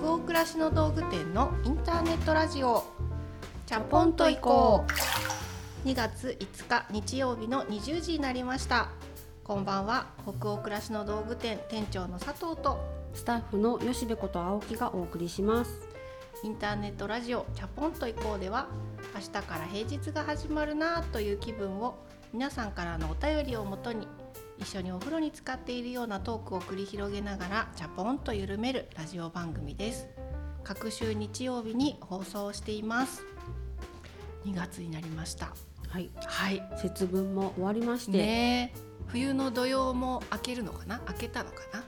北欧暮らしの道具店のインターネットラジオ。チャポンと行こう。2月5日日曜日の20時になりました。こんばんは。北欧暮らしの道具店店長の佐藤とスタッフの吉部こと青木がお送りします。インターネットラジオチャポンと行こうでは明日から平日が始まるなという気分を皆さんからのお便りをもとに一緒にお風呂に浸かっているようなトークを繰り広げながらチャポンと緩めるラジオ番組です。各週日曜日に放送しています。2月になりました。はい。はい。節分も終わりまして、ねえ。冬の土曜も明けるのかな？明けたのかな？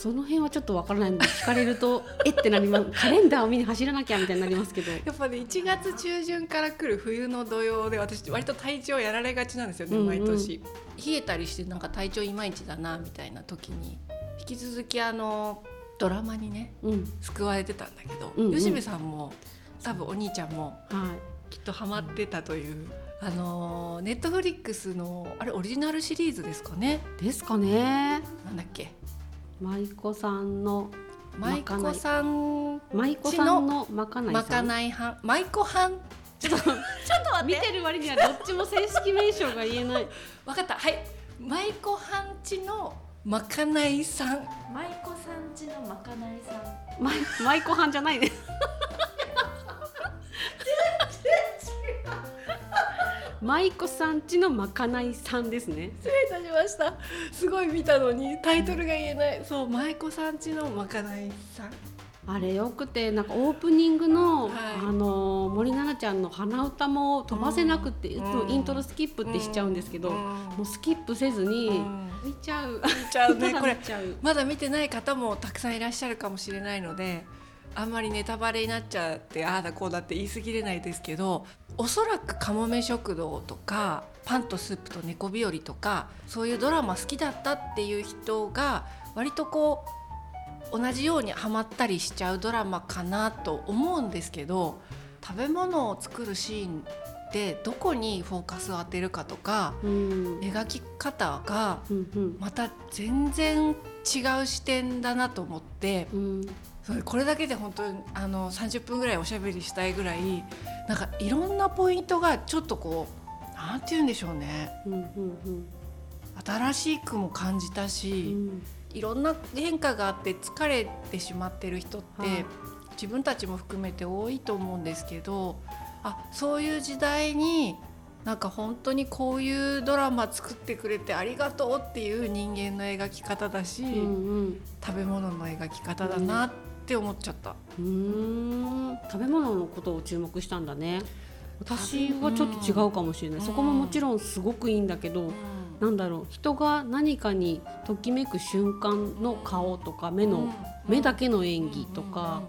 その辺はちょっとわからないので聞かれると えってなりますカレンダーを見に走らなきゃみたいになりますけど。やっぱね1月中旬から来る冬の土曜で私割と体調やられがちなんですよね、うんうん。毎年。冷えたりしてなんか体調いまいちだなみたいな時に引き続きあのドラマにねうん。救われてたんだけど、うんうん。吉部さんも多分お兄ちゃんもはきっとハマってたという。あのネットフリックスのあれオリジナルシリーズですかね？いですかね。なんだっけ？舞妓さんの舞妓さん舞妓さんのまかないまかさんない班舞妓班ちょっと ちょっと待見てる割にはどっちも正式名称が言えない。わかった。はい。舞妓班地のまかないさん。舞妓さんちのまかないさん。舞舞妓班じゃないね舞妓さんちのまかないさんですね。失礼いたしました。すごい見たのにタイトルが言えない。そう舞妓さんちのまかないさん。あれよくてなんかオープニングの、はい。あの森七菜ちゃんの鼻歌も飛ばせなくて、うん。いつもイントロスキップってしちゃうんですけど、うん。もうスキップせずに、うん。見ちゃう。見ちゃうね。これまだ見てない方もたくさんいらっしゃるかもしれないのであんまりネタバレになっちゃってああだこうだって言い過ぎれないですけどおそらく「かもめ食堂」とか「パンとスープと猫日和」とかそういうドラマ好きだったっていう人が割とこう同じようにハマったりしちゃうドラマかなと思うんですけど食べ物を作るシーンでどこにフォーカスを当てるかとかうん。描き方がうん。また全然違う視点だなと思ってうんこれだけで本当にあの30分ぐらいおしゃべりしたいぐらいなんかいろんなポイントがちょっとこうなんて言うんでしょうね。うんうん新しくも感じたうし、ん。いろんな変化があって疲れてしまってる人って、はい。自分たちも含めて多いと思うんですけどあそういう時代になんか本当にこういうドラマ作ってくれてありがとうっていう人間の描き方だし、うんうん。食べ物の描き方だなって思っちゃった。うーん。食べ物のことを注目したんだね。私はちょっと違うかもしれない、うん。そこももちろんすごくいいんだけど、なんだろう。人が何かにときめく瞬間の顔とか目の、目だけの演技とか、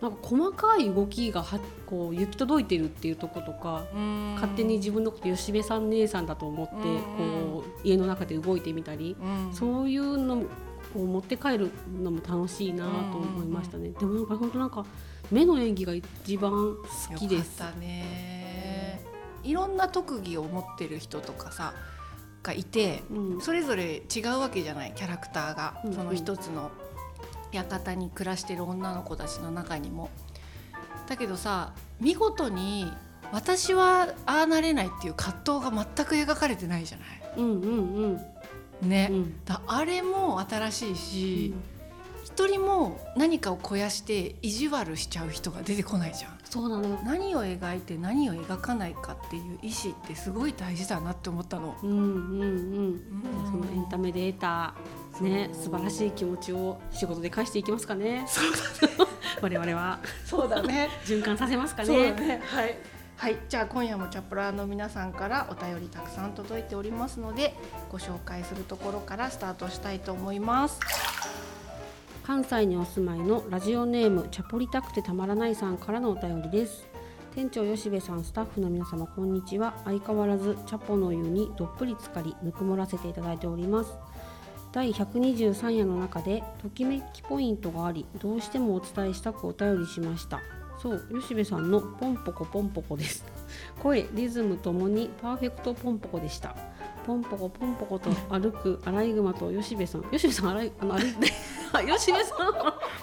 なんか細かい動きがはこう行き届いてるっていうとことか、うん。勝手に自分のこと吉部さん姉さんだと思って、うん。こう家の中で動いてみたり、うん。そういうのを持って帰るのも楽しいなと思いましたね。でもなんか本当なんか目の演技が一番好きです。ねいろんな特技を持ってる人とかさがいてうんそれぞれ違うわけじゃないキャラクターが、うんうんその一つの館に暮らしてる女の子たちの中にも。だけどさ見事に私はああなれないっていう葛藤が全く描かれてないじゃない。うんうんうんね、うんだあれも新しいし、一人も何かを肥やして意地悪しちゃう人が出てこないじゃん。そうなのよ。何を描いて何を描かないかっていう意思ってすごい大事だなって思ったの。うんうんうん。そのエンタメで得たねそう素晴らしい気持ちを仕事で返していきますかね。我々はそうだね。循環させますかそうだね。ね。はい。はい、じゃあ今夜もチャプラーの皆さんからお便りたくさん届いておりますのでご紹介するところからスタートしたいと思います。関西にお住まいのラジオネームチャポりたくてたまらないさんからのお便りです。店長吉部さんスタッフの皆様こんにちは相変わらずチャポの湯にどっぷり浸かりぬくもらせていただいております第123夜の中でときめきポイントがありどうしてもお伝えしたくお便りしましたそう吉部さんのポンポコポンポコです。声リズムともにパーフェクトポンポコでした。ポンポコポンポコと歩くアライグマと吉部さん。吉部さんアライあの歩いて吉部 さん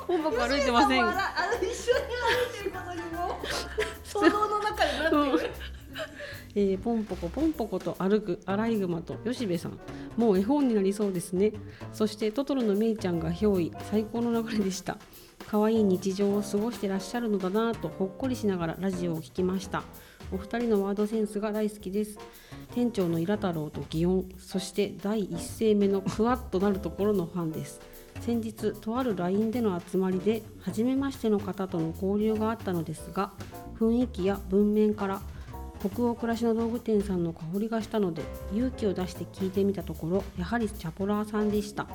ポンポコ歩いてません。あの一緒に歩いてることにも 想像の中でなってる。えー、ポンポコポンポコと歩くアライグマと吉部さん。もう絵本になりそうですね。そしてトトロのメイちゃんが憑依。最高の流れでした可愛い日常を過ごしてらっしゃるのだなぁとほっこりしながらラジオを聞きました。お二人のワードセンスが大好きです。店長のイラ太郎と祇園そして第一声目のクワッとなるところのファンです。先日とある LINE での集まりで初めましての方との交流があったのですが雰囲気や文面から北欧暮らしの道具店さんの香りがしたので勇気を出して聞いてみたところやはりチャポラーさんでした。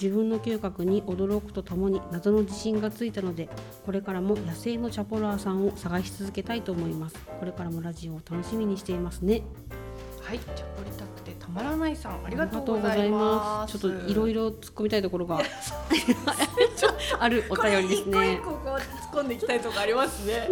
自分の嗅覚に驚くとともに謎の自信がついたのでこれからも野生のチャポラーさんを探し続けたいと思います。これからもラジオを楽しみにしていますね。はいチャポリたくてたまらないさんありがとうございます。ちょっといろいろ突っ込みたいところがある お便りですね。突っ込んでいきたいとこありますね。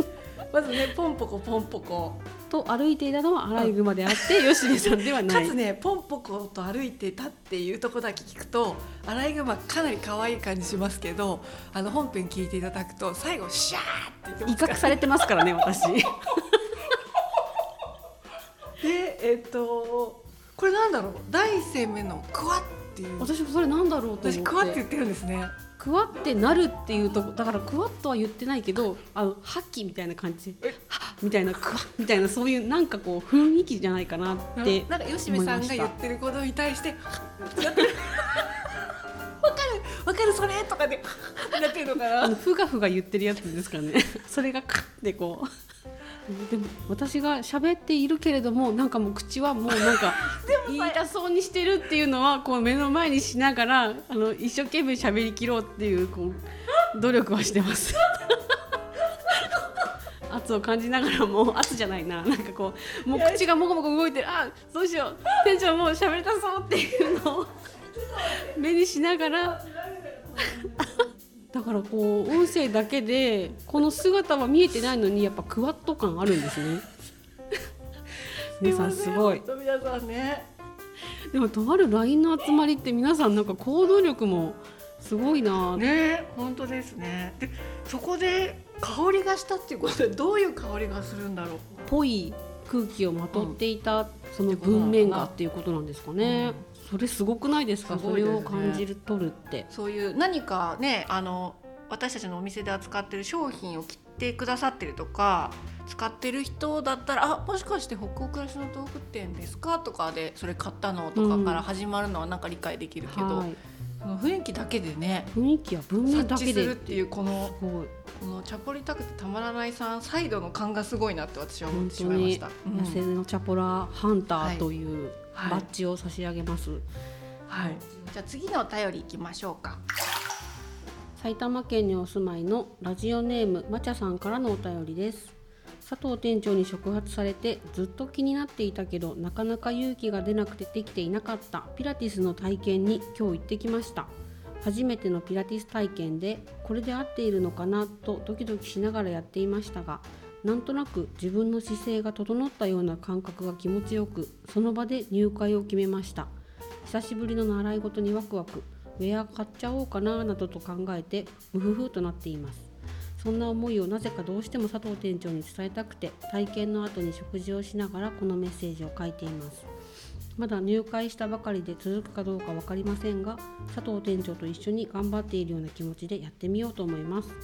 まずねポンポコポンポコと歩いていたのはアライグマであって吉部さんではない。かつねポンポコと歩いてたっていうとこだけ聞くとアライグマかなり可愛い感じしますけどあの本編聞いていただくと最後シャーって言って威嚇されてますからね私。でえっとこれなんだろう？第一声目のクワっていう。私もそれなんだろうと思って。私クワって言ってるんですねクワってなるっていうとこだからクワッとは言ってないけどあのハッキみたいな感じ。ではっみたいなクワッみたいなそういうなんかこう雰囲気じゃないかなってなんか吉部さんが言ってることに対してやってる。わかる。わかるそれとかで やってるのかな。あのふがふが言ってるやつですからね。それがカッてこうでも私が喋っているけれどもなんかもう口はもうなんか 言いたそうにしてるっていうのはこう目の前にしながらあの一生懸命喋りきろうっていうこう努力はしてます。圧を感じながらも圧じゃないななんかこうもう口がもこもこ動いてる。あどうしよう。店長もう喋りたそうっていうのを目にしながら だからこう音声だけでこの姿は見えてないのにやっぱクワッド感あるんですね。皆さんすごい。皆さんね。でもとある LINE の集まりって皆さんなんか行動力もすごいな、ね本当ですね。でそこで香りがしたっていうことでどういう香りがするんだろう。ぽい空気をまとっていた、その文面がっていうことなんですかね、それすごくないですか？すね。それを感じる取るって。そういう何かねあの私たちのお店で扱ってる商品を切ってくださってるとか使ってる人だったら「あもしかして北欧暮らしの道具店ですか?」とかで「それ買ったの?」とかから始まるのはなんか理解できるけど、はい、その雰囲気だけでね雰囲気や文面だ察知けでするっていうこのこのチャポリたくてたまらないさんサイドの感がすごいなって私は思ってしまいました。うん。野生のチャポラハンターという。はいバッジを差し上げます、はい、じゃあ次のお便りいきましょうか。埼玉県にお住まいのラジオネームまちゃさんからのお便りです。佐藤店長に触発されてずっと気になっていたけどなかなか勇気が出なくてできていなかったピラティスの体験に今日行ってきました。初めてのピラティス体験でこれで合っているのかなとドキドキしながらやっていましたがなんとなく自分の姿勢が整ったような感覚が気持ちよくその場で入会を決めました。久しぶりの習い事にワクワク。ウェア買っちゃおうかななどと考えてムフフとなっています。そんな思いをなぜかどうしても佐藤店長に伝えたくて体験の後に食事をしながらこのメッセージを書いています。まだ入会したばかりで続くかどうか分かりませんが佐藤店長と一緒に頑張っているような気持ちでやってみようと思います。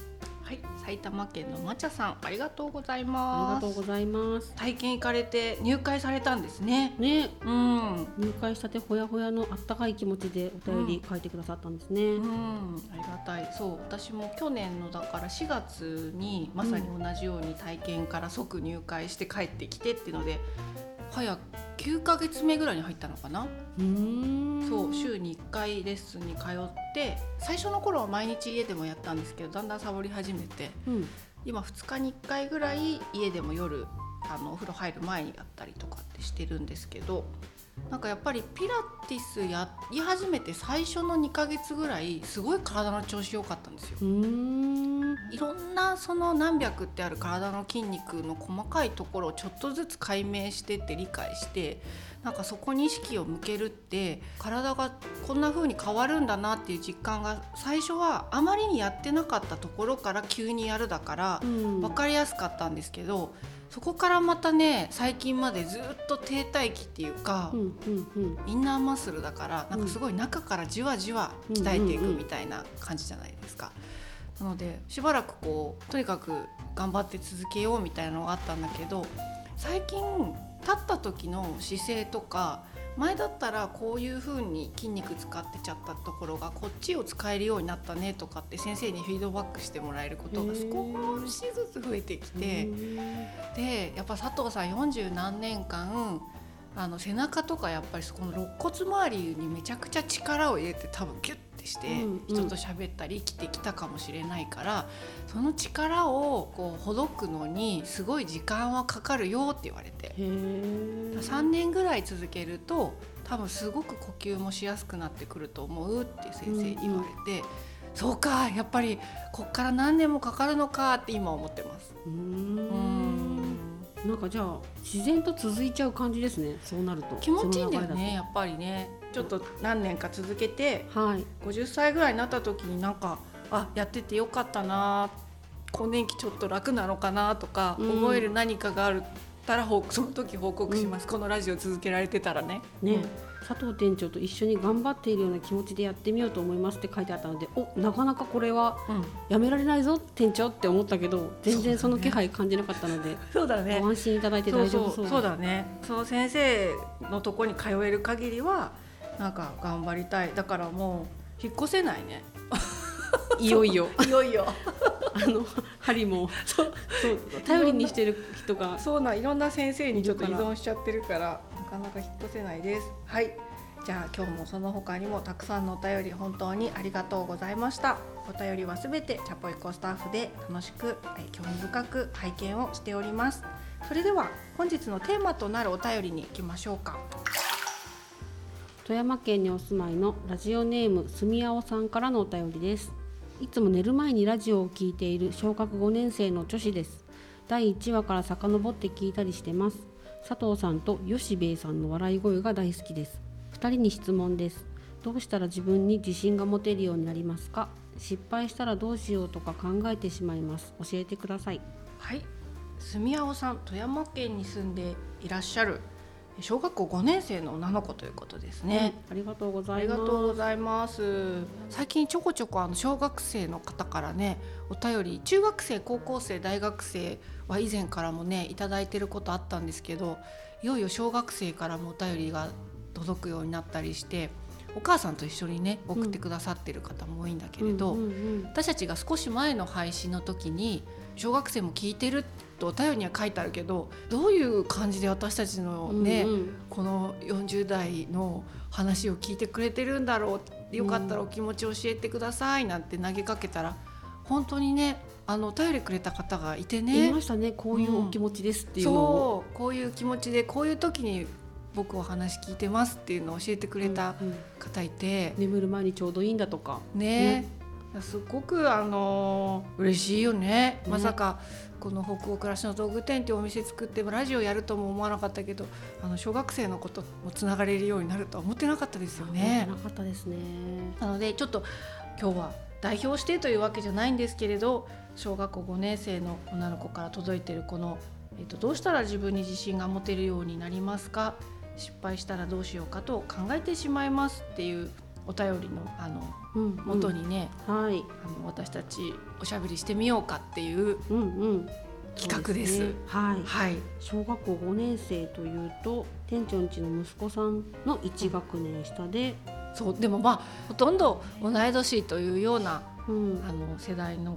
はい、埼玉県のまちゃさんありがとうございあります。がとうございます。体験行かれて入会されたんですね。ね。うん、入会したてほやほやのあったかい気持ちでお便り書いてくださったんですね、うん、ありがたい。そう、私も去年のだから4月にまさに同じように体験から即入会して帰ってきてっていうので、早9ヶ月目ぐらいに入ったのかな？うーんそう、週に1回レッスンに通って、最初の頃は毎日家でもやったんですけど、だんだんサボり始めて、うん今2日に1回ぐらい家でも夜あのお風呂入る前にやったりとかってしてるんですけどなんかやっぱりピラティスやり始めて最初の2ヶ月ぐらいすごい体の調子良かったんですよ。いろんなその何百ってある体の筋肉の細かいところをちょっとずつ解明してって理解してなんかそこに意識を向けるって体がこんな風に変わるんだなっていう実感が最初はあまりにやってなかったところから急にやるだからうん。分かりやすかったんですけどそこからまたね最近までずっと停滞期っていうか、うんうんうん。インナーマッスルだからなんかすごい中からじわじわ鍛えていくみたいな感じじゃないですか。なのでしばらくこうとにかく頑張って続けようみたいなのがあったんだけど最近立った時の姿勢とか前だったらこういう風に筋肉使ってちゃったところがこっちを使えるようになったねとかって先生にフィードバックしてもらえることが少しずつ増えてきて。うんでやっぱ佐藤さん40何年間あの背中とかやっぱりそこの肋骨周りにめちゃくちゃ力を入れて多分ギュッてして人と喋ったり生きてきたかもしれないから、その力をこうほどくのにすごい時間はかかるよって言われてへえ3年ぐらい続けると多分すごく呼吸もしやすくなってくると思うって先生に言われて。そうかやっぱりこっから何年もかかるのかって今思ってます。うんなんかじゃあ自然と続いちゃう感じですね。そうなると。気持ちいいんだよねやっぱりね。ちょっと何年か続けてはい。50歳ぐらいになった時になんかあやっててよかったな更年期ちょっと楽なのかなとかうん。思える何かがあるたら報その時報告します、このラジオ続けられてたらね。ね、うん佐藤店長と一緒に頑張っているような気持ちでやってみようと思いますって書いてあったのでおなかなかこれはうん、やめられないぞ店長って思ったけど全然その気配感じなかったので、そうだご安心いただいて大丈夫そうそうだね。その先生のとこに通える限りはなんか頑張りたい。だからもう引っ越せないね。いよいよ。いよいよ。あの針も。そう。頼りにしてる人がそうなんいろんな先生にちょっと依存しちゃってるから。なかなか引っ越せないです。はい。じゃあ今日もその他にもたくさんのお便り本当にありがとうございました。お便りはすべてチャポイコスタッフで楽しくえ興味深く拝見をしております。それでは本日のテーマとなるお便りに行きましょうか。富山県にお住まいのラジオネームすみあおさんからのお便りです。いつも寝る前にラジオを聞いている小学5年生の女子です。第1話から遡って聞いたりしてます。佐藤さんと吉兵衛さんの笑い声が大好きです。2人に質問です。どうしたら自分に自信が持てるようになりますか？失敗したらどうしようとか考えてしまいます。教えてください。はい。住青さん富山県に住んでいらっしゃる小学校5年生の女の子ということですね、ありがとうござありいます。がとうございます。最近ちょこちょこあの小学生の方からね、お便り、中学生、高校生、大学生は以前からもねいただいてることあったんですけど、いよいよ小学生からもお便りが届くようになったりして、お母さんと一緒にね送ってくださってる方も多いんだけれど、私たちが少し前の配信の時に小学生も聞いてるとお便りには書いてあるけどどういう感じで私たちのね、うんうん。この40代の話を聞いてくれてるんだろう。よかったらお気持ち教えてくださいなんて投げかけたら本当にねあのお便りくれた方がいてね。言いましたね。こういうお気持ちですっていうのを、そう。こういう気持ちでこういう時に僕お話聞いてますっていうのを教えてくれたうんうん。方いて、眠る前にちょうどいいんだとか。ねすごくあの嬉しいよね、ね。まさかこの北欧暮らしの道具店っていうお店作ってラジオやるとも思わなかったけどあの小学生のこともつながれるようになるとは思ってなかったですよね。なかったですね。なのでちょっと今日は代表してというわけじゃないんですけれど小学校5年生の女の子から届いてるこの、えっと、どうしたら自分に自信が持てるようになりますか？失敗したらどうしようかと考えてしまいますっていうお便りのあのうん元にね、はい。あの私たちおしゃべりしてみようかっていううんうん。企画です。ね。はい。はい、小学校5年生というと店長んちの息子さんの1学年下で、そうでもまあほとんど同い年というようなうん、あの世代の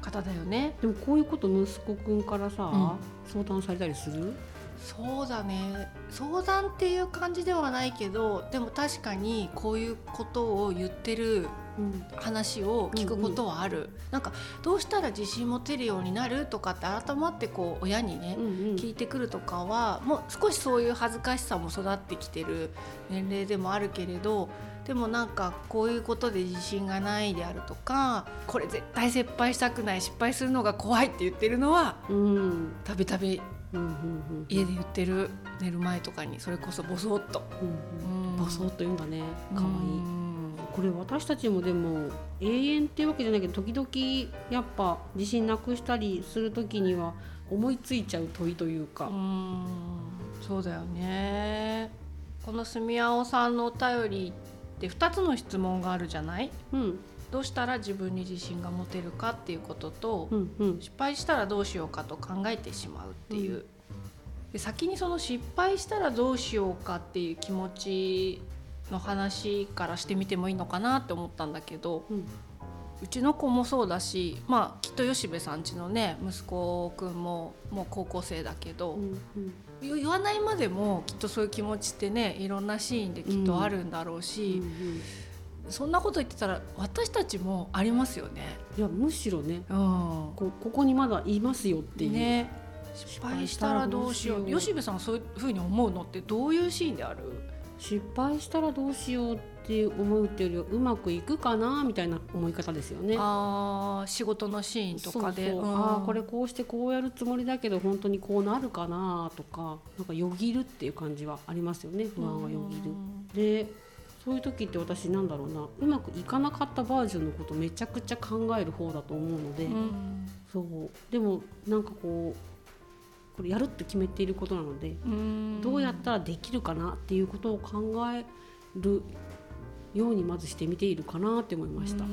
方だよね。でもこういうこと息子くんからさ、うん。相談されたりする？そうだね。相談っていう感じではないけどでも確かにこういうことを言ってるうん。話を聞くことはある、なんかどうしたら自信持てるようになるとかって改まってこう親にね、うんうん。聞いてくるとかはもう少しそういう恥ずかしさも育ってきてる年齢でもあるけれどでもなんかこういうことで自信がないであるとかこれ絶対失敗したくない失敗するのが怖いって言ってるのはうん。たびたびうんうん家で言ってる寝る前とかにそれこそボソッと。ボソッと言うんだね。可愛い。うんこれ私たちもでも永遠っていうわけじゃないけど時々やっぱ自信なくしたりする時には思いついちゃう問いというか。う、ん。そうだよね。この住み青さんのお便りって2つの質問があるじゃない？うんどうしたら自分に自信が持てるかっていうことと、うんうん。失敗したらどうしようかと考えてしまうっていう、で先にその失敗したらどうしようかっていう気持ちの話からしてみてもいいのかなって思ったんだけどうん。うちの子もそうだしまあきっと吉部さんちのね息子くんももう高校生だけど、うんうん。言言わないまでもきっとそういう気持ちってねいろんなシーンできっとあるんだろううし、んそんなこと言ってたら私たちもありますよね。いやむしろねうん。こここにまだいますよっていう、ね。失敗したらどうしよう。吉部さんはそういうふうに思うのってどういうシーンである？失敗したらどうしようって思うっていうよりはうまくいくかなみたいな思い方ですよね。あー仕事のシーンとかで。そうん。ああこれこうしてこうやるつもりだけど本当にこうなるかなとかなんかよぎるっていう感じはありますよね。不安はよぎる。でそういう時って私なんだろうな。うまくいかなかったバージョンのことめちゃくちゃ考える方だと思うので、うんそう。でもなんかこうこれやるって決めていることなので、うん。どうやったらできるかなっていうことを考えるようにまずしてみているかなって思いました。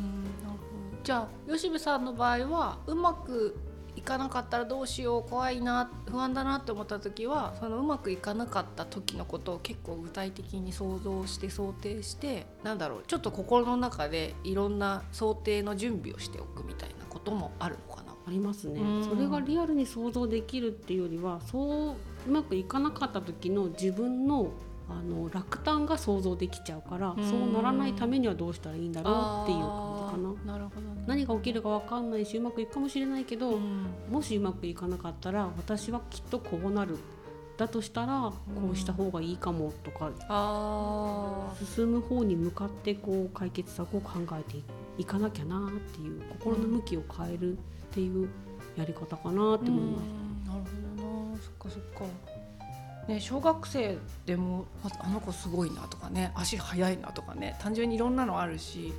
じゃあ吉部さんの場合はうまくいかなかったらどうしよう怖いな不安だなって思った時はそのうまくいかなかった時のことを結構具体的に想像して想定してなんだろうちょっと心の中でいろんな想定の準備をしておくみたいなこともあるのかな。ありますね、うんそれがリアルに想像できるっていうよりはそううまくいかなかった時の自分のあの落胆が想像できちゃうから、うんそうならないためにはどうしたらいいんだろうっていう感じかな。なるほど、ね、何が起きるか分かんないしうまくいくかもしれないけど、うん。もしうまくいかなかったら私はきっとこうなる。だとしたらこうした方がいいかもとか、あ進む方に向かってこう解決策を考えていかなきゃなっていう心の向きを変えるっていうやり方かなって思います。うん。なるほどな。そっかそっか。ね、小学生でもああの子すごいなとかね足速いなとかね単純にいろんなのあるし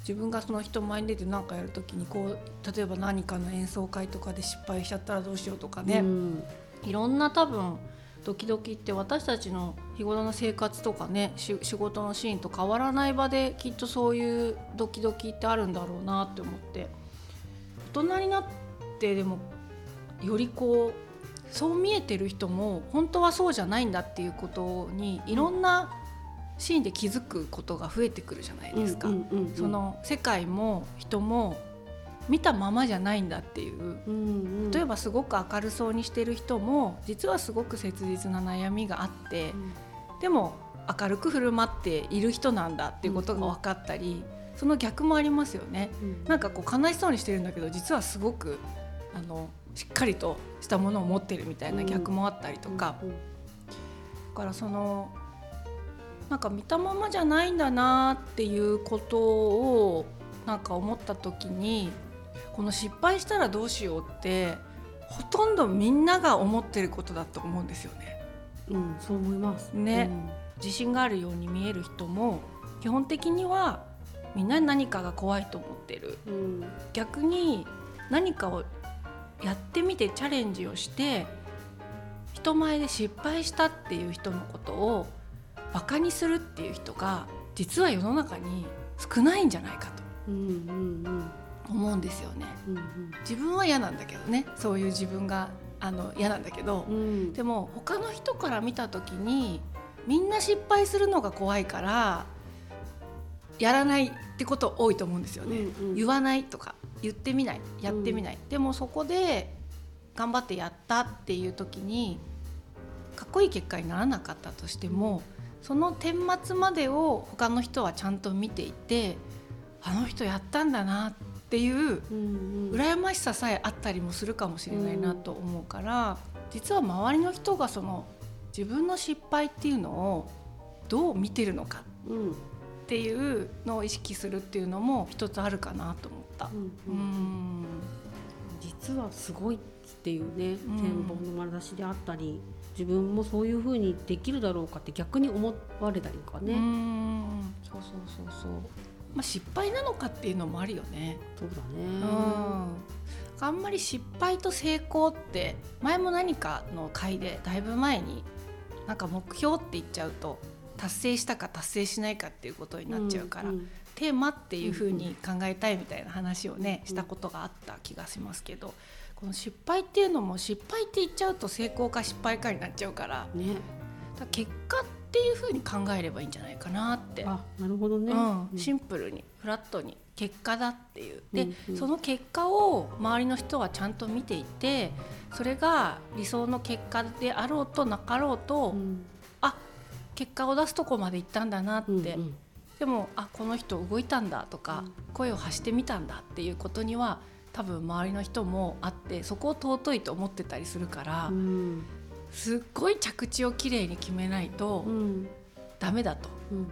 自分がその人前に出て何かやるときにこう例えば何かの演奏会とかで失敗しちゃったらどうしようとかね、うん。いろんな多分ドキドキって私たちの日頃の生活とかねし仕事のシーンと変わらない場できっとそういうドキドキってあるんだろうなって思って。大人になってでもよりこうそう見えてる人も本当はそうじゃないんだっていうことにいろんなシーンで気づくことが増えてくるじゃないですか。うんうんうんうん。その世界も人も見たままじゃないんだっていう。うんうん。例えばすごく明るそうにしてる人も実はすごく切実な悩みがあってでも明るく振る舞っている人なんだっていうことが分かったり、その逆もありますよね。うん。なんかこう悲しそうにしてるんだけど実はすごくあのしっかりとしたものを持ってるみたいな逆もあったりとか、うん。だからそのなんか見たままじゃないんだなっていうことをなんか思った時にこの失敗したらどうしようってほとんどみんなが思ってることだと思うんですよね。うんそう思います。ね。自信があるように見える人も基本的にはみんな何かが怖いと思ってる。うんうん。逆に何かをやってみてチャレンジをして人前で失敗したっていう人のことをバカにするっていう人が実は世の中に少ないんじゃないかとうんうん思うんですよね。うん自分は嫌なんだけどね。そういう自分があの嫌なんだけど、うん。うんでも他の人から見た時にみんな失敗するのが怖いからやらないってこと多いと思うんですよね。うんうん。言わないとか。言ってみない。やってみない、でもそこで頑張ってやったっていう時にかっこいい結果にならなかったとしてもその顛末までを他の人はちゃんと見ていてあの人やったんだなっていう羨ましささえあったりもするかもしれないなと思うから、実は周りの人がその自分の失敗っていうのをどう見てるのかうんっていうのを意識するっていうのも一つあるかなと思った。うん実はすごいっていうねうん。展望の眼差しであったり、自分もそういうふうにできるだろうかって逆に思われたりとかうね、ん。そうそうそうそう。まあ失敗なのかっていうのもあるよね。そうだうん。ね、あんまり失敗と成功って前も何かの回でだいぶ前になんか目標って言っちゃうと達成したか達成しないかっていうことになっちゃうから、んん。テーマっていうふうに考えたいみたいな話をね、うんしたことがあった気がしますけどこの失敗っていうのも失敗って言っちゃうと成功か失敗かになっちゃうからね。結果っていうふうに考えればいいんじゃないかなって、あなるほどね、うん、シンプルにフラットに結果だっていう。で、うんうん。その結果を周りの人はちゃんと見ていてそれが理想の結果であろうとなかろうと、うん。あ結果を出すとこまで行ったんだなって、うんうん。でもあこの人動いたんだとか、うん。声を発してみたんだっていうことには多分周りの人もあってそこを尊いと思ってたりするから、うん。すっごい着地をきれいに決めないとうん。ダメだと。うんや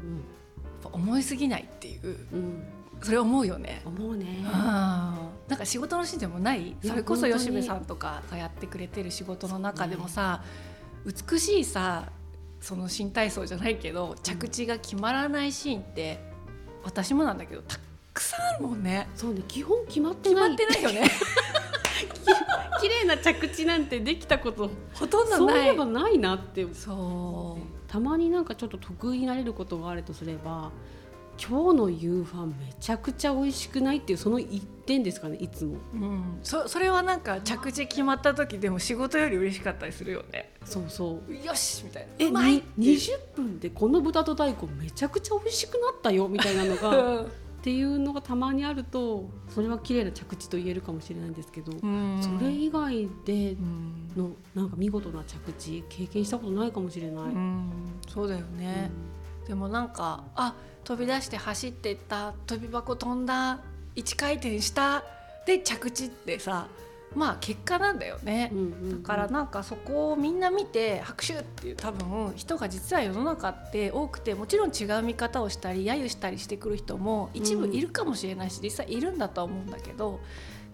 っぱ思いすぎないっていう。うん。それ思うよね。思うね。なんか仕事のシーンでもない？やそれこそ吉部さんとかがやってくれてる仕事の中でもさ、美しいさその新体操じゃないけど着地が決まらないシーンって私もなんだけどたくさんあるもんね。そうね基本決まって決ない。まってないよね。綺麗な着地なんてできたことほとんどそうないえばないなって。そたまになんかちょっと得意になれることがあるとすれば今日の夕飯めちゃくちゃ美味しくないっていうその一点ですかねいつも。う、うん、そそれはなんか着地決まった時でも仕事より嬉しかったりするよね。そうそう。よしみたいな。えうまいに20分でこの豚と大根めちゃくちゃ美味しくなったよみたいなのが っうていうのがたまにあるとそれは綺麗な着地と言えるかもしれないんですけど、ん。それ以外でうん。のなんか見事な着地経験したことないかもしれない。うん。そうだよね、でもなんかあ飛び出して走ってった飛び箱飛んだ1回転したで着地ってさまあ結果なんだよね。うん、うんうん。だからなんかそこをみんな見て拍手っていう多分人が実は世の中って多くてもちろん違う見方をしたり揶揄したりしてくる人も一部いるかもしれないし、実際いるんだとは思うんだけど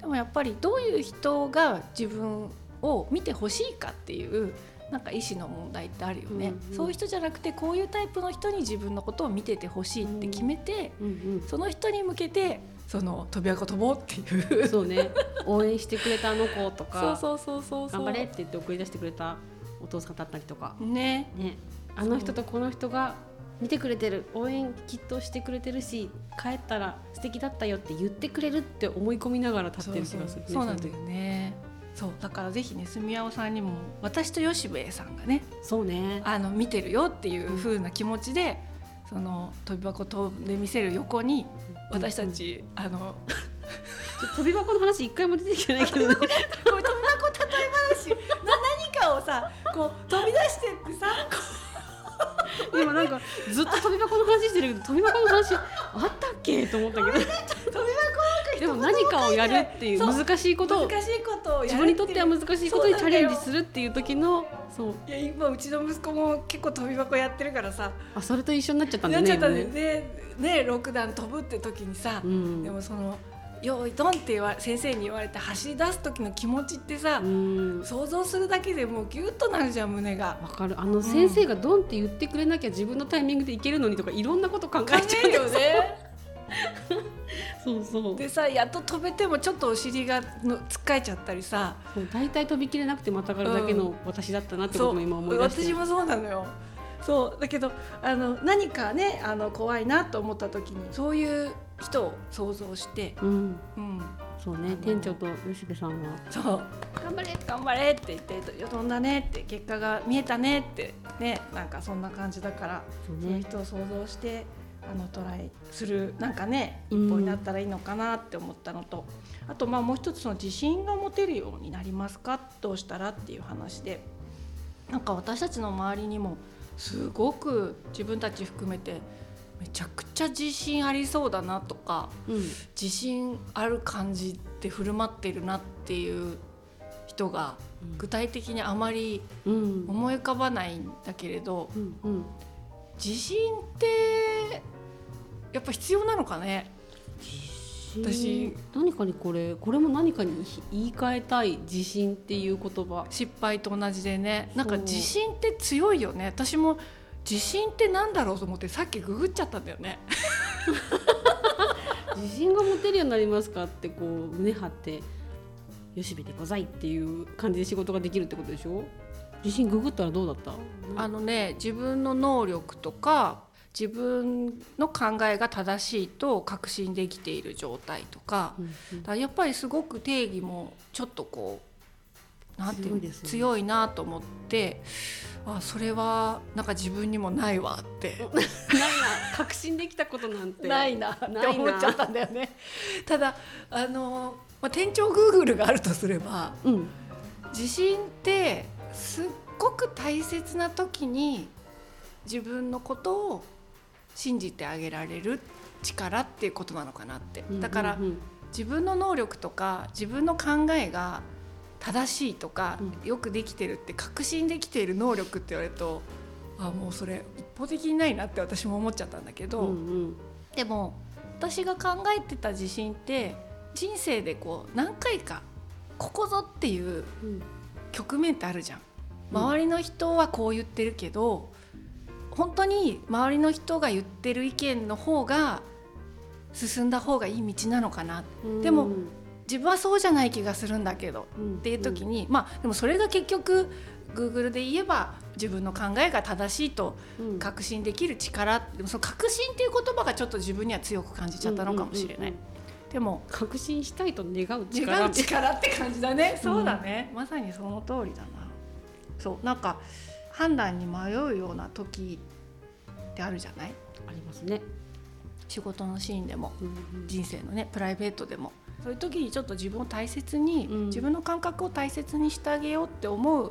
でもやっぱりどういう人が自分を見てほしいかっていうなんか意思の問題ってあるよね、うんうんそういう人じゃなくてこういうタイプの人に自分のことを見ててほしいって決めて、うんうん。その人に向けてその飛び箱飛ぼうっていう。そうね。応援してくれたあの子とかそうそうそうそうそう。頑張れって言って送り出してくれたお父さんだったりとか、ね。ね、あの人とこの人が見てくれてる応援きっとしてくれてるし帰ったら素敵だったよって言ってくれるって思い込みながら立ってる気がするねそうなんだよね。そう。だからぜひね住山さんにも私と吉部さんがねそうね。あの見てるよっていう風な気持ちで、その飛び箱飛んで見せる横に私たち、あのちょ飛び箱の話一回も出てきてないけどね。これ飛び箱例え話。な何かをさこう飛び出してってさ。今なんかずっと飛び箱の話してるけど飛び箱の話あったっけ？と思ったけど。飛び箱でも何かをやるっていう難しいこと。を難しいこと自分にとっては難しいことにチャレンジるするっていう時のそう。いや今うちの息子も結構飛び箱やってるからさ。あそれと一緒になっちゃったんだねなっちゃったんだよ今ね。ね6段飛ぶって時にさ、うん。でもその「用意ドン」って言わ先生に言われて走り出す時の気持ちってさ、うん。想像するだけでもうギュッとなるじゃん胸が。わかるあの先生がドンって言ってくれなきゃ自分のタイミングでいけるのにとかいろんなこと考考えちゃう。よね。そうそう。でさやっと飛べてもちょっとお尻がのつっかえちゃったりさ。そう大体飛びきれなくてまたがるだけの私だったなってことも今思い出して。私もそうなのよ。そう。だけどあの何かねあの怖いなと思った時にそういう人を想像して、うん。うん、そうね。店長と吉部さんは。そう頑張れ頑張れって言って飛んだねって結果が見えたねってねなんかそんな感じだからそうそういうね人を想像してあのトライするなんかね一うん歩になったらいいのかなって思ったのと、あとまあもう一つその自信が持てるようになりますか？どうしたらっていう話で。なんか私たちの周りにもすごく自分たち含めてめちゃくちゃ自信ありそうだなとかうん。自信ある感じで振る舞ってるなっていう人が具体的にあまりうん。思い浮かばないんだけれどうんうん。自信ってやっぱ必要なのかね。自信？何かにこれこれも何かに言い換えたい自信っていう言葉。失敗と同じでね。なんか自信って強いよね。私も自信ってなんだろうと思ってさっきググっちゃったんだよね。自信が持てるようになりますかってこう胸張ってよしびでございっていう感じで仕事ができるってことでしょ？自信ググったらどうだった？あのね自分の能力とか自分の考えが正しいと確信できている状態とか,、だやっぱりすごく定義もちょっとこうなんていう、ね、強いなと思ってあそれはなんか自分にもないわって。ないな確信できたことなんて。ないなって思っちゃったんだよね。ただあの、まあ、店長グーグルがあるとすれば、うん、自信ってすっごく大切な時に自分のことを信じてあげられる力っていうことなのかなって。だから、自分の能力とか自分の考えが正しいとか、よくできてるって確信できている能力って言われるとあもうそれ一方的にないなって私も思っちゃったんだけど、うんうん、でも私が考えてた自信って人生でこう何回かここぞっていう局面ってあるじゃん。周りの人はこう言ってるけど、本当に周りの人が言ってる意見の方が進んだ方がいい道なのかな、でも自分はそうじゃない気がするんだけど、っていう時にまあでもそれが結局 Google で言えば自分の考えが正しいと確信できる力、でもその確信っていう言葉がちょっと自分には強く感じちゃったのかもしれない。でも確信したいと願う力。願う力って感じだね。そうだね、まさにその通りだな。そうなんか判断に迷うような時ってあるじゃない？ありますね。仕事のシーンでも、うんうん、人生のねプライベートでも。そういう時にちょっと自分を大切に、うん、自分の感覚を大切にしてあげようって思う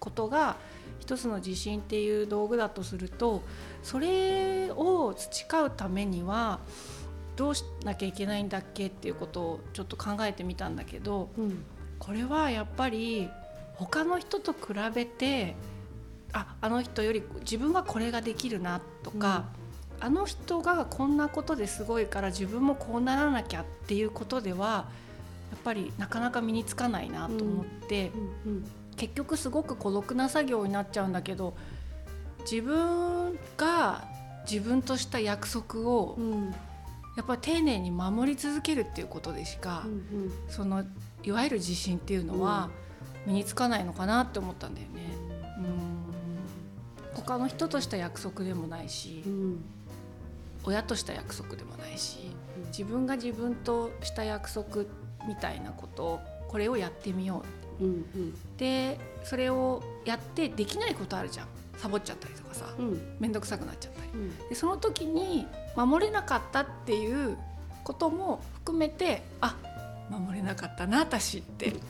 ことが一つの自信っていう道具だとするとそれを培うためにはどうしなきゃいけないんだっけっていうことをちょっと考えてみたんだけど、うん、これはやっぱり他の人と比べてああの人より自分はこれができるなとか、うん、あの人がこんなことですごいから自分もこうならなきゃっていうことではやっぱりなかなか身につかないなと思って、うんうん、結局すごく孤独な作業になっちゃうんだけど自分が自分とした約束を、やっぱり丁寧に守り続けるっていうことでしか、うんうん、そのいわゆる自信っていうのは身につかないのかなって思ったんだよね。うん他の人とした約束でもないし、うん、親とした約束でもないし、うん、自分が自分とした約束みたいなことこれをやってみよう、うんうん、でそれをやってできないことあるじゃん。サボっちゃったりとかさ面倒、くさくなっちゃったり、でその時に守れなかったっていうことも含めてあ守れなかったな私って。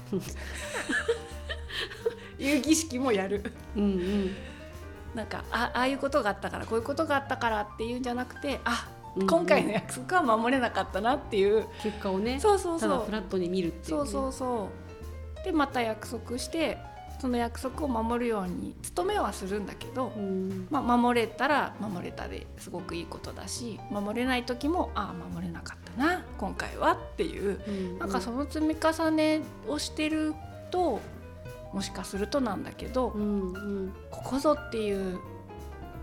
いう儀式もやる。うんうんなんかあああいうことがあったからこういうことがあったからっていうんじゃなくてあ今回の約束は守れなかったなっていう。結果をねそうそうそう。フラットに見るっていう、ね、そうそうそう。でまた約束してその約束を守るように努めはするんだけど、まあ、守れたら守れたですごくいいことだし守れない時もああ守れなかったな今回はっていう、うん、なんかその積み重ねをしてるともしかするとなんだけど、うんうん、ここぞっていう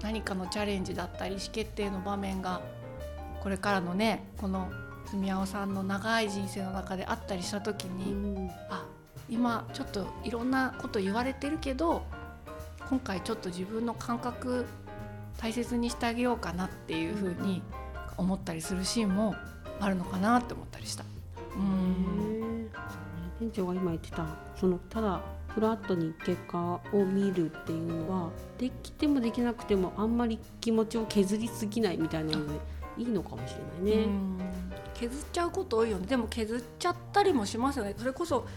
何かのチャレンジだったり意思決定の場面がこれからのねこの住青さんの長い人生の中であったりした時に、うん、あ今ちょっといろんなこと言われてるけど今回ちょっと自分の感覚大切にしてあげようかなっていうふうに思ったりするシーンもあるのかなって思ったりした。うん店長が今言ってたそのただフラットに結果を見るっていうのはできてもできなくてもあんまり気持ちを削りすぎないみたいなのでいいのかもしれないね。削っちゃうこと多いよねでも削っちゃったりもしますよねそれこそ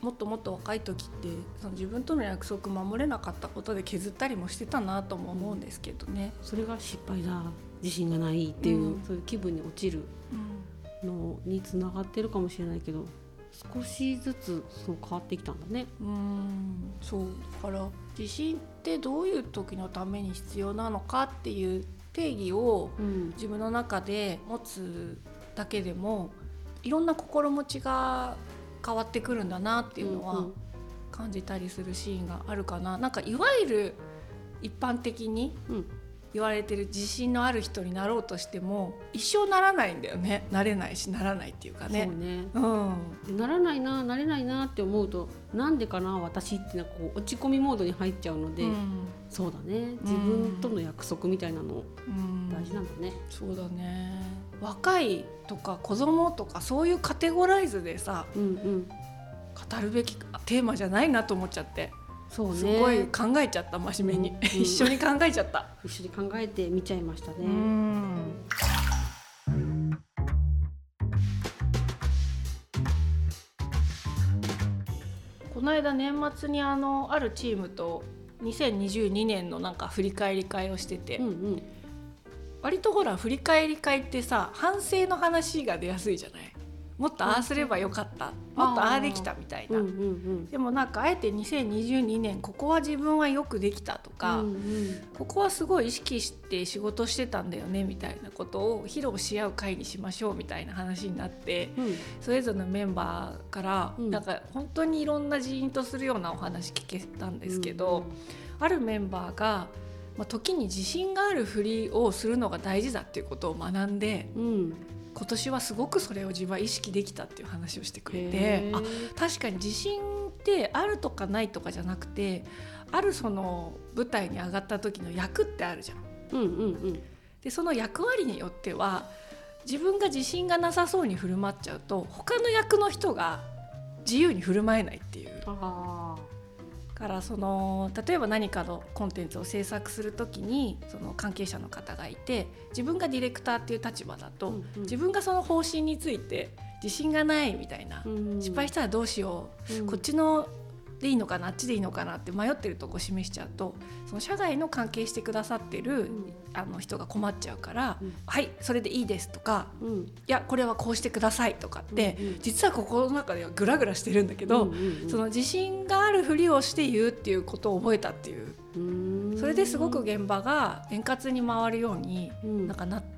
もっともっと若い時ってその自分との約束守れなかったことで削ったりもしてたなとも思うんですけどね。それが失敗だ自信がないっていう、うん、そういう気分に落ちるのにつながってるかもしれないけど少しずつそう変わってきたんだね。うんそうだから自信ってどういう時のために必要なのかっていう定義をうん自分の中で持つだけでもいろんな心持ちが変わってくるんだなっていうのは感じたりするシーンがあるかな。なんかいわゆる一般的にうん言われてる自信のある人になろうとしても一生ならないんだよね。なれないしならないっていうかそうね。ねうん。ならないななれないなって思うとなんでかな私ってなんかこう落ち込みモードに入っちゃうので、うん。そうだね。自分との約束みたいなのうん。大事なんだね。そうだね。若いとか子供とかそういうカテゴライズでさうんうん。語るべきテーマじゃないなと思っちゃって、そうね。すごい考えちゃった真面目に、うん。一緒に考えちゃった。一緒に考えてみちゃいましたね。うん。この間年末にあのあるチームと2022年のなんか振り返り会をしてて、うんうん。割とほら振り返り会ってさ反省の話が出やすいじゃない？もっとああすればよかった。もっとああできたみたいな、うんうんでもなんかあえて2022年ここは自分はよくできたとか、うんうん。ここはすごい意識して仕事してたんだよねみたいなことを披露し合う会にしましょうみたいな話になってうん。それぞれのメンバーから、うん。なんか本当にいろんな人員とするようなお話聞けたんですけど、あるメンバーが、まあ、時に自信があるふりをするのが大事だっていうことを学んでうん今年はすごくそれを自分は意識できたっていう話をしてくれてあ確かに自信ってあるとかないとかじゃなくてあるその舞台に上がった時の役ってあるじゃん。うんうんうん。でその役割によっては自分が自信がなさそうに振る舞っちゃうと他の役の人が自由に振る舞えないっていう。あからその例えば何かのコンテンツを制作する時にその関係者の方がいて自分がディレクターっていう立場だと、うんうん。自分がその方針について自信がないみたいな、ーうん。失敗したらどうしよう、うん。こっちのでいいのかなあっちでいいのかなって迷ってるとこ示しちゃうとその社外の関係してくださってる、ん。あの人が困っちゃうから「うん。はいそれでいいです」とかうん「いやこれはこうしてください」とかって、うんうん実は心の中ではグラグラしてるんだけど、うんうんうん。その自信があるふりをして言うっていうことを覚えたっていう。それですごく現場が円滑に回るようにうん。なんかなって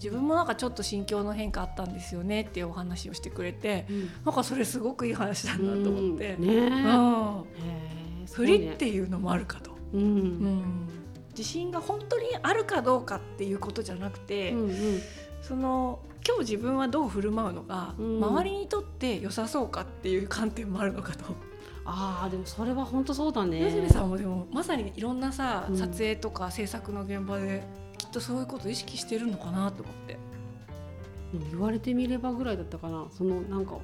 自分もなんかちょっと心境の変化あったんですよねっていうお話をしてくれてうん。なんかそれすごくいい話だなと思って。うん。ね。振りっていうのもあるかと、うん。うん。自信が本当にあるかどうかっていうことじゃなくて、うんうん。その今日自分はどう振る舞うのが、うん。周りにとって良さそうかっていう観点もあるのかと。ああでもそれは本当そうだね。吉部さんもでもまさにいろんなさ、うん。撮影とか制作の現場できっとそういうことを意識してるのかなと思って。言われてみればぐらいだったかな。そのなんか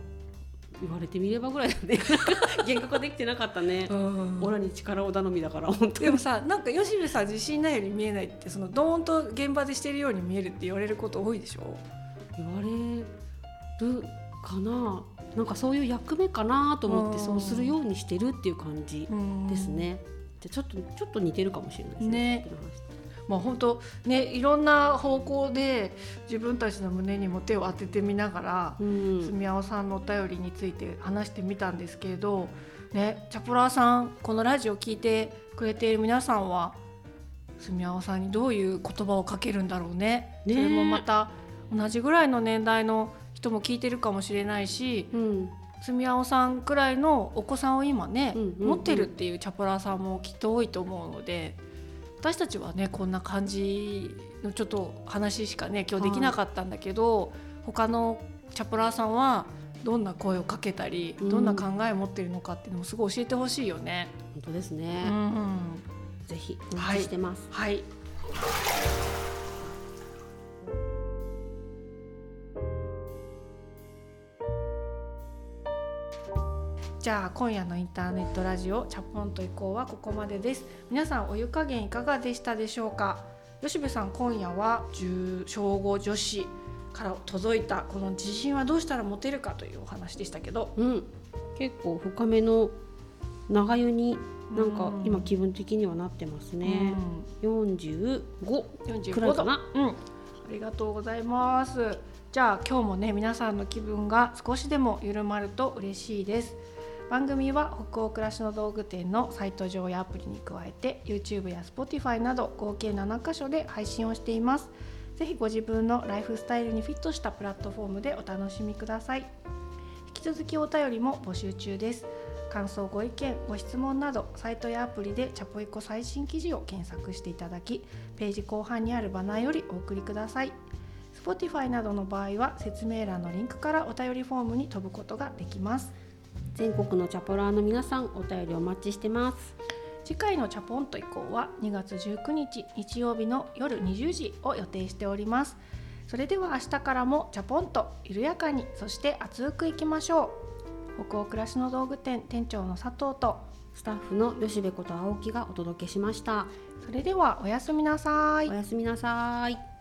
言われてみればぐらいだね。幻覚できてなかったね、オラに力を頼みだから本当に。でもさなんか吉部さん自信ないように見えないってそのドーンと現場でしてるように見えるって言われること多いでしょ？言われるかな。なんかそういう役目かなと思ってうん。そうするようにしてるっていう感じですね、じゃあちょっとちょっと似てるかもしれないですね。ねまあ本当ねいろんな方向で自分たちの胸にも手を当ててみながら、うん。住み青さんのお便りについて話してみたんですけれど、ね、チャポラーさんこのラジオ聞いてくれている皆さんは住み青さんにどういう言葉をかけるんだろうね。ね。それもまた同じぐらいの年代の人も聞いてるかもしれないしうん。住み青さんくらいのお子さんを今ね、うんうんうん。持ってるっていうチャポラーさんもきっと多いと思うので私たちはねこんな感じのちょっと話しかね今日できなかったんだけど、他のチャポラーさんはどんな声をかけたり、うん。どんな考えを持ってるのかっていうのもすごい教えてほしいよね。本当ですね、うんぜひお待ちしてます、はいじゃあ今夜のインターネットラジオチャポンと移行はここまでです。皆さんお湯加減いかがでしたでしょうか？吉部さん今夜は10小5女子から届いたこの自信はどうしたら持てるかというお話でしたけど。うん、結構深めの長湯になんかうん。今気分的にはなってますね、45 45くらいかな。うん、ありがとうございます。じゃあ今日もね皆さんの気分が少しでも緩まると嬉しいです。番組は北欧暮らしの道具店のサイト上やアプリに加えて YouTube や Spotify など合計7カ所で配信をしています。ぜひご自分のライフスタイルにフィットしたプラットフォームでお楽しみください。引き続きお便りも募集中です。感想ご意見ご質問などサイトやアプリでチャポイコ最新記事を検索していただきページ後半にあるバナーよりお送りください。Spotify などの場合は説明欄のリンクからお便りフォームに飛ぶことができます。全国のチャポラーの皆さんお便りお待ちしてます。次回のチャポンと以降は2月19日日曜日の夜20時を予定しております。それでは明日からもチャポンと緩やかにそして熱くいきましょう。北欧暮らしの道具店店長の佐藤とスタッフの吉部こと青木がお届けしました。それではおやすみなさい。おやすみなさい